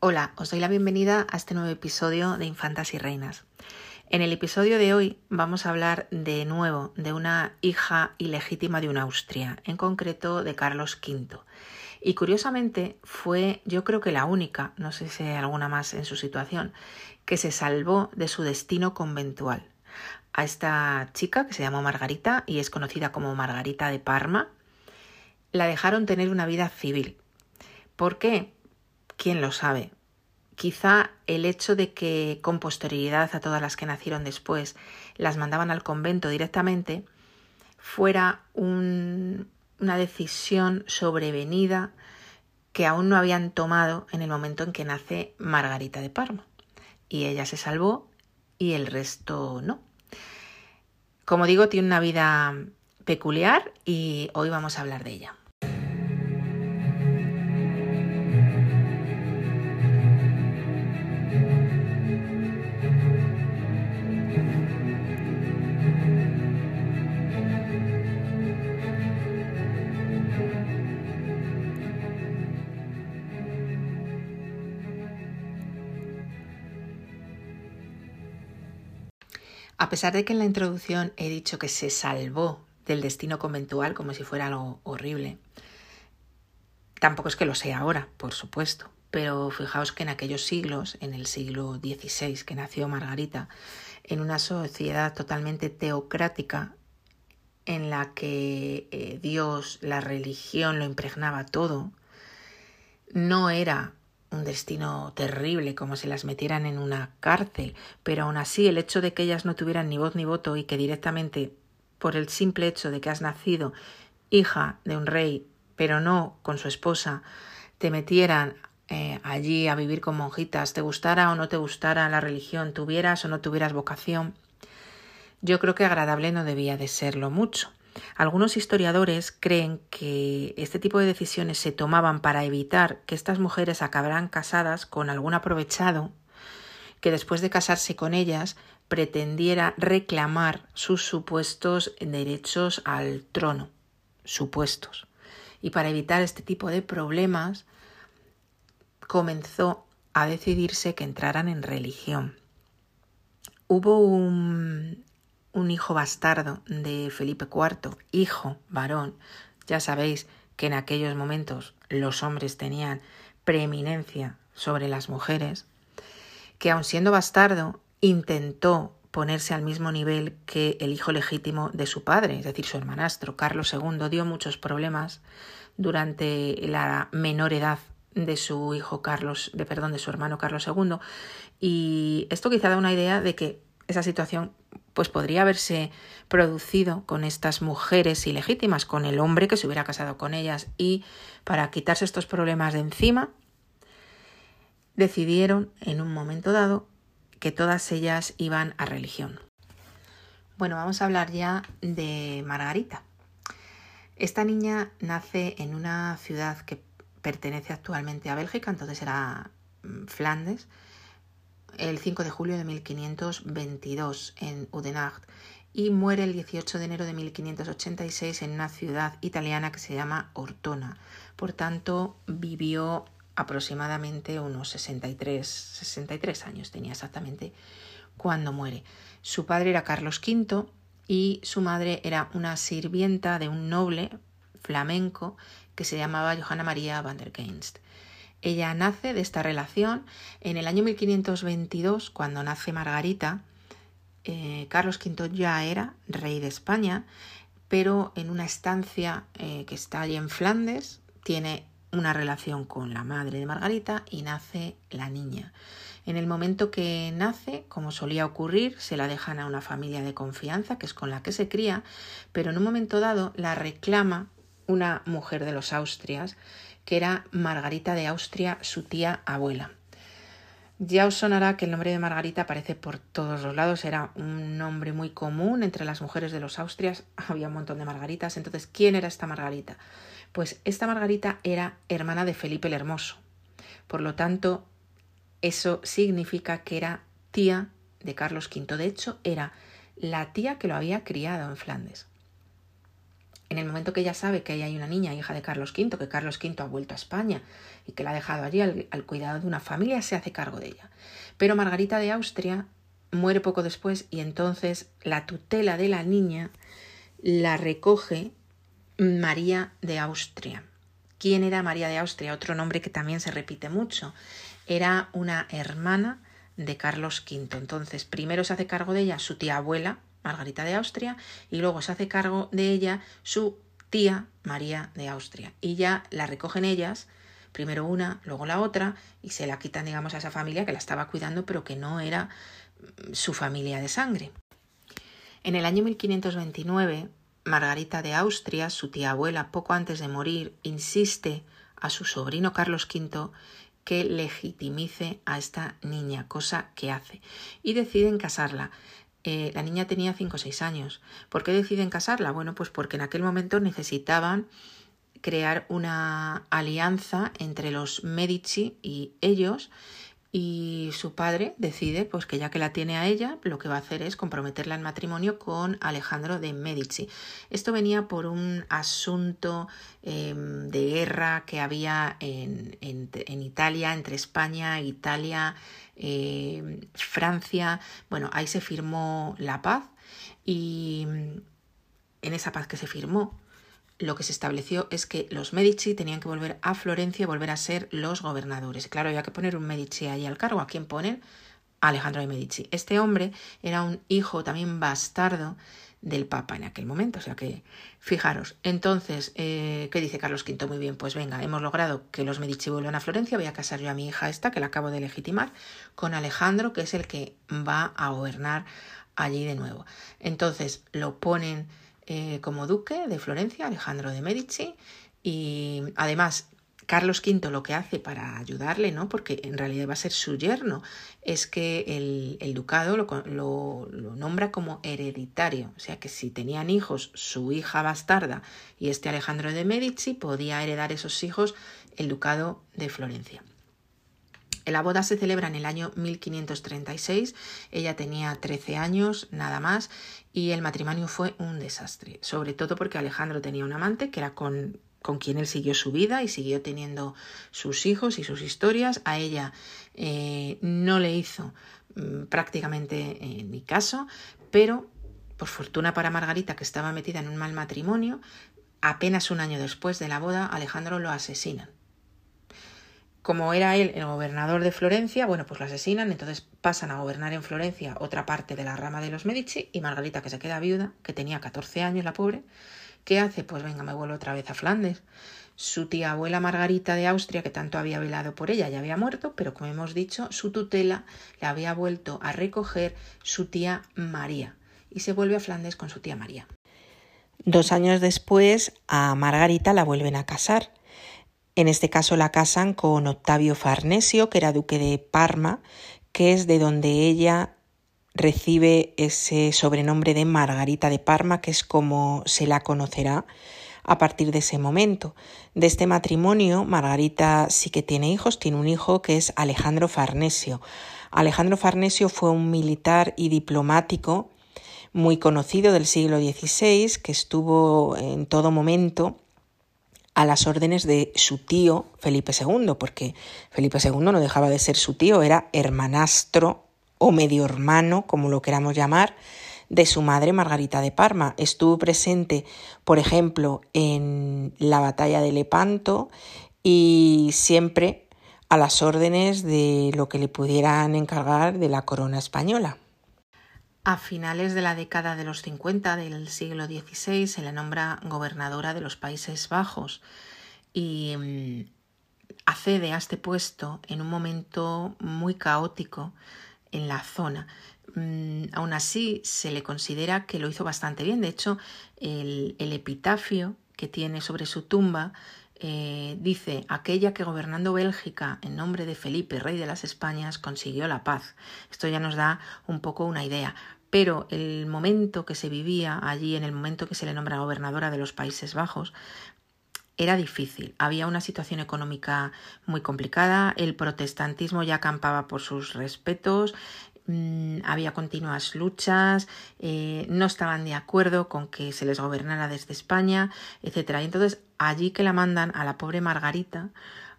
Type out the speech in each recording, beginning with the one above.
Hola, os doy la bienvenida a este nuevo episodio de Infantas y Reinas. En el episodio de hoy vamos a hablar de nuevo de una hija ilegítima de una Austria, en concreto de Carlos V. Y curiosamente fue yo creo que la única, no sé si hay alguna más en su situación, que se salvó de su destino conventual. A esta chica que se llamó Margarita y es conocida como Margarita de Parma, la dejaron tener una vida civil. ¿Por qué? Quién lo sabe. Quizá el hecho de que con posterioridad a todas las que nacieron después las mandaban al convento directamente fuera una decisión sobrevenida que aún no habían tomado en el momento en que nace Margarita de Parma. Y ella se salvó y el resto no. Como digo, tiene una vida peculiar y hoy vamos a hablar de ella. A pesar de que en la introducción he dicho que se salvó del destino conventual como si fuera algo horrible, tampoco es que lo sea ahora, por supuesto, pero fijaos que en aquellos siglos, en el siglo XVI que nació Margarita, en una sociedad totalmente teocrática en la que eh, Dios, la religión lo impregnaba todo, no era un destino terrible, como si las metieran en una cárcel, pero aún así el hecho de que ellas no tuvieran ni voz ni voto y que directamente, por el simple hecho de que has nacido hija de un rey, pero no con su esposa, te metieran eh, allí a vivir con monjitas, te gustara o no te gustara la religión, tuvieras o no tuvieras vocación, yo creo que agradable no debía de serlo mucho. Algunos historiadores creen que este tipo de decisiones se tomaban para evitar que estas mujeres acabaran casadas con algún aprovechado que después de casarse con ellas pretendiera reclamar sus supuestos derechos al trono, supuestos. Y para evitar este tipo de problemas comenzó a decidirse que entraran en religión. Hubo un, un hijo bastardo de Felipe IV, hijo varón. Ya sabéis que en aquellos momentos los hombres tenían preeminencia sobre las mujeres, que aun siendo bastardo intentó ponerse al mismo nivel que el hijo legítimo de su padre, es decir, su hermanastro. Carlos II dio muchos problemas durante la menor edad de su hijo Carlos, de perdón, de su hermano Carlos II, y esto quizá da una idea de que esa situación pues podría haberse producido con estas mujeres ilegítimas, con el hombre que se hubiera casado con ellas y para quitarse estos problemas de encima, decidieron en un momento dado que todas ellas iban a religión. Bueno, vamos a hablar ya de Margarita. Esta niña nace en una ciudad que pertenece actualmente a Bélgica, entonces era mm, Flandes, el 5 de julio de 1522 en Udenacht y muere el 18 de enero de 1586 en una ciudad italiana que se llama Ortona. Por tanto, vivió aproximadamente unos 63, 63 años tenía exactamente cuando muere. Su padre era Carlos V y su madre era una sirvienta de un noble flamenco que se llamaba Johanna María van der Geinst. Ella nace de esta relación en el año 1522, cuando nace Margarita. Eh, Carlos V ya era rey de España, pero en una estancia eh, que está allí en Flandes, tiene una relación con la madre de Margarita y nace la niña. En el momento que nace, como solía ocurrir, se la dejan a una familia de confianza, que es con la que se cría, pero en un momento dado la reclama una mujer de los Austrias que era Margarita de Austria, su tía abuela. Ya os sonará que el nombre de Margarita aparece por todos los lados, era un nombre muy común entre las mujeres de los Austrias, había un montón de Margaritas, entonces, ¿quién era esta Margarita? Pues esta Margarita era hermana de Felipe el Hermoso, por lo tanto, eso significa que era tía de Carlos V, de hecho, era la tía que lo había criado en Flandes. En el momento que ella sabe que ahí hay una niña, hija de Carlos V, que Carlos V ha vuelto a España y que la ha dejado allí al, al cuidado de una familia, se hace cargo de ella. Pero Margarita de Austria muere poco después y entonces la tutela de la niña la recoge María de Austria. ¿Quién era María de Austria? Otro nombre que también se repite mucho. Era una hermana de Carlos V. Entonces, primero se hace cargo de ella su tía abuela, Margarita de Austria, y luego se hace cargo de ella su tía María de Austria. Y ya la recogen ellas, primero una, luego la otra, y se la quitan, digamos, a esa familia que la estaba cuidando, pero que no era mm, su familia de sangre. En el año 1529, Margarita de Austria, su tía abuela, poco antes de morir, insiste a su sobrino Carlos V que legitimice a esta niña, cosa que hace, y deciden casarla. Eh, la niña tenía 5 o 6 años. ¿Por qué deciden casarla? Bueno, pues porque en aquel momento necesitaban crear una alianza entre los Medici y ellos y su padre decide pues que ya que la tiene a ella lo que va a hacer es comprometerla en matrimonio con Alejandro de Medici. Esto venía por un asunto em, de guerra que había en, en, Italia entre España Italia em, Francia. Bueno ahí se firmó la paz y en esa paz que se firmó lo que se estableció es que los Medici tenían que volver a Florencia y volver a ser los gobernadores. Claro, había que poner un Medici ahí al cargo. ¿A quién ponen? Alejandro de Medici. Este hombre era un hijo también bastardo del Papa en aquel momento. O sea que, fijaros, entonces, eh, ¿qué dice Carlos V? Muy bien, pues venga, hemos logrado que los Medici vuelvan a Florencia, voy a casar yo a mi hija esta, que la acabo de legitimar, con Alejandro, que es el que va a gobernar allí de nuevo. Entonces lo ponen eh, como duque de Florencia, Alejandro de Medici, y además Carlos V lo que hace para ayudarle, ¿no? porque en realidad va a ser su yerno, es que el, ducado lo, lo, nombra como hereditario. O sea que si tenían hijos, su hija bastarda y este Alejandro de Medici podía heredar esos hijos el ducado de Florencia. La boda se celebra en el año 1536, ella tenía 13 años, nada más, y el matrimonio fue un desastre, sobre todo porque Alejandro tenía un amante que era con, con quien él siguió su vida y siguió teniendo sus hijos y sus historias. A ella eh, no le hizo mm, prácticamente eh, ni caso, pero por fortuna para Margarita, que estaba metida en un mal matrimonio, apenas un año después de la boda, Alejandro lo asesinan como era él el gobernador de Florencia, bueno, pues lo asesinan, entonces pasan a gobernar en Florencia otra parte de la rama de los Medici y Margarita, que se queda viuda, que tenía 14 años la pobre, ¿qué hace? Pues venga, me vuelvo otra vez a Flandes. Su tía abuela Margarita de Austria, que tanto había velado por ella, ya había muerto, pero como hemos dicho, su tutela la había vuelto a recoger su tía María y se vuelve a Flandes con su tía María. Dos años después, a Margarita la vuelven a casar en este caso la casan con Octavio Farnesio, que era duque de Parma, que es de donde ella recibe ese sobrenombre de Margarita de Parma, que es como se la conocerá a partir de ese momento. De este matrimonio, Margarita sí que tiene hijos, tiene un hijo que es Alejandro Farnesio. Alejandro Farnesio fue un militar y diplomático muy conocido del siglo XVI, que estuvo en todo momento a las órdenes de su tío Felipe II, porque Felipe II no dejaba de ser su tío, era hermanastro o medio hermano, como lo queramos llamar, de su madre Margarita de Parma. Estuvo presente, por ejemplo, en la batalla de Lepanto y siempre a las órdenes de lo que le pudieran encargar de la corona española. A finales de la década de los 50 del siglo XVI se le nombra gobernadora de los Países Bajos y mm, accede a este puesto en un momento muy caótico en la zona. Mm, aún así, se le considera que lo hizo bastante bien. De hecho, el, epitafio que tiene sobre su tumba eh, dice aquella que gobernando Bélgica en nombre de Felipe, rey de las Españas, consiguió la paz. Esto ya nos da un poco una idea pero el momento que se vivía allí, en el momento que se le nombra gobernadora de los Países Bajos, era difícil. Había una situación económica muy complicada, el protestantismo ya acampaba por sus respetos, mm, había continuas luchas, eh, no estaban de acuerdo con que se les gobernara desde España, etc. Y entonces allí que la mandan a la pobre Margarita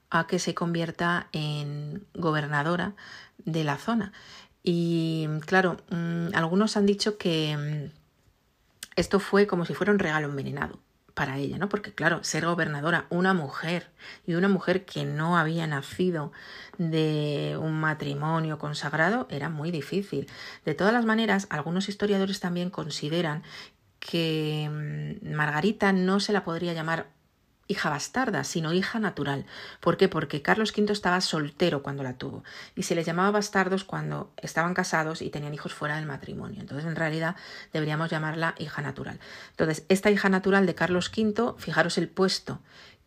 a que se convierta en gobernadora de la zona. Y claro, mm, algunos han dicho que mm, esto fue como si fuera un regalo envenenado para ella, ¿no? Porque claro, ser gobernadora, una mujer y una mujer que no había nacido de un matrimonio consagrado era muy difícil. De todas las maneras, algunos historiadores también consideran que mm, Margarita no se la podría llamar hija bastarda, sino hija natural. ¿Por qué? Porque Carlos V estaba soltero cuando la tuvo y se les llamaba bastardos cuando estaban casados y tenían hijos fuera del matrimonio. Entonces, en realidad, deberíamos llamarla hija natural. Entonces, esta hija natural de Carlos V, fijaros el puesto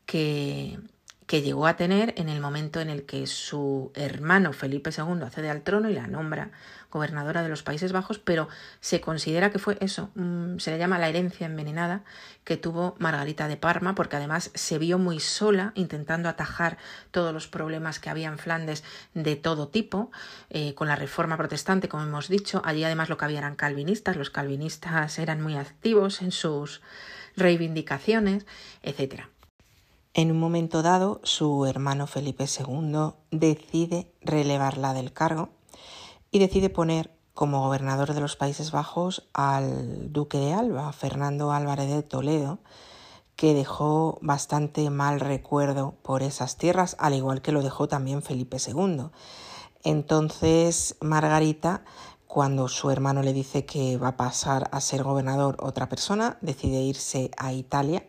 que, que llegó a tener en el momento en el que su hermano Felipe II accede al trono y la nombra gobernadora de los Países Bajos, pero se considera que fue eso, mm, se le llama la herencia envenenada que tuvo Margarita de Parma, porque además se vio muy sola intentando atajar todos los problemas que había en Flandes de todo tipo, eh, con la reforma protestante, como hemos dicho, allí además lo que había eran calvinistas, los calvinistas eran muy activos en sus reivindicaciones, etcétera. En un momento dado, su hermano Felipe II decide relevarla del cargo y decide poner como gobernador de los Países Bajos al duque de Alba, Fernando Álvarez de Toledo, que dejó bastante mal recuerdo por esas tierras, al igual que lo dejó también Felipe II. Entonces Margarita, cuando su hermano le dice que va a pasar a ser gobernador otra persona, decide irse a Italia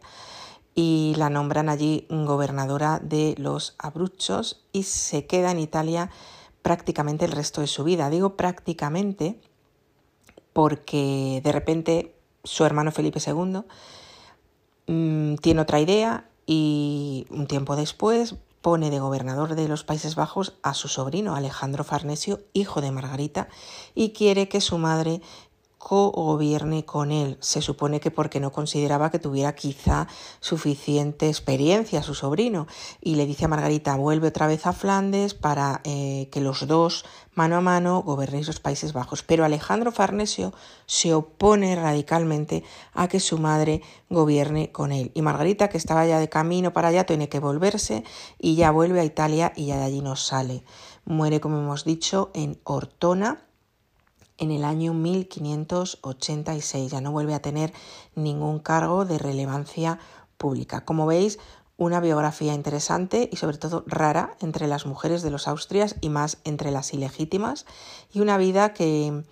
y la nombran allí gobernadora de los Abruzos y se queda en Italia prácticamente el resto de su vida. Digo prácticamente porque de repente su hermano Felipe II mm, tiene otra idea y un tiempo después pone de gobernador de los Países Bajos a su sobrino Alejandro Farnesio, hijo de Margarita, y quiere que su madre co-gobierne con él. Se supone que porque no consideraba que tuviera quizá suficiente experiencia su sobrino. Y le dice a Margarita, vuelve otra vez a Flandes para eh, que los dos, mano a mano, gobernéis los Países Bajos. Pero Alejandro Farnesio se opone radicalmente a que su madre gobierne con él. Y Margarita, que estaba ya de camino para allá, tiene que volverse y ya vuelve a Italia y ya de allí no sale. Muere, como hemos dicho, en Ortona en el año 1586. Ya no vuelve a tener ningún cargo de relevancia pública. Como veis, una biografía interesante y sobre todo rara entre las mujeres de los Austrias y más entre las ilegítimas y una vida que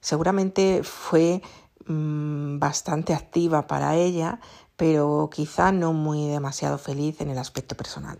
seguramente fue mm, bastante activa para ella, pero quizá no muy demasiado feliz en el aspecto personal.